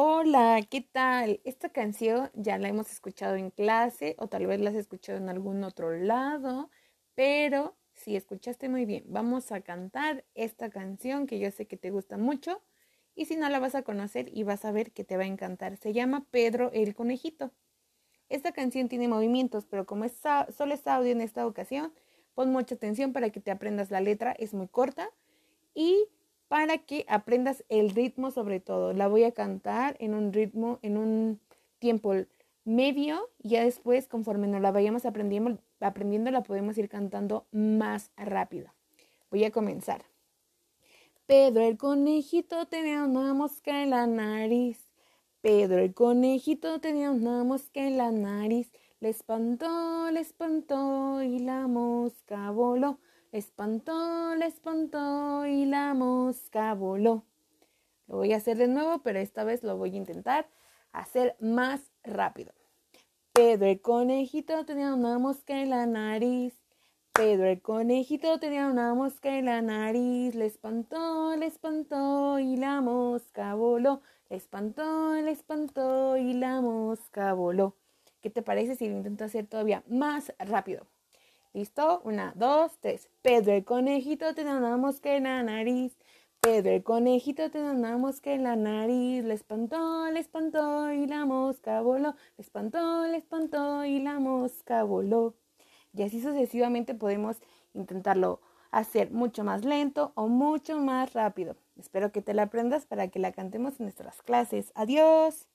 Hola, ¿qué tal? Esta canción ya la hemos escuchado en clase o tal vez la has escuchado en algún otro lado, pero si escuchaste muy bien, vamos a cantar esta canción que yo sé que te gusta mucho y si no la vas a conocer y vas a ver que te va a encantar. Se llama Pedro el Conejito. Esta canción tiene movimientos, pero como solo es audio en esta ocasión, pon mucha atención para que te aprendas la letra, es muy corta y para que aprendas el ritmo sobre todo. La voy a cantar en un ritmo, en un tiempo medio y ya después, conforme nos la vayamos aprendiendo, aprendiendo, la podemos ir cantando más rápido. Voy a comenzar. Pedro el conejito tenía una mosca en la nariz. Pedro el conejito tenía una mosca en la nariz. Le espantó, le espantó y la mosca voló espantó, le espantó y la mosca voló. Lo voy a hacer de nuevo, pero esta vez lo voy a intentar hacer más rápido. Pedro el conejito tenía una mosca en la nariz. Pedro el conejito tenía una mosca en la nariz. Le espantó, le espantó y la mosca voló. Le espantó, le espantó y la mosca voló. ¿Qué te parece si lo intento hacer todavía más rápido? ¿Listo? Una, dos, tres. Pedro el conejito tenía una mosca en la nariz. Pedro el conejito tenía una mosca en la nariz. Le espantó, le espantó y la mosca voló. Le espantó, le espantó y la mosca voló. Y así sucesivamente podemos intentarlo hacer mucho más lento o mucho más rápido. Espero que te la aprendas para que la cantemos en nuestras clases. Adiós.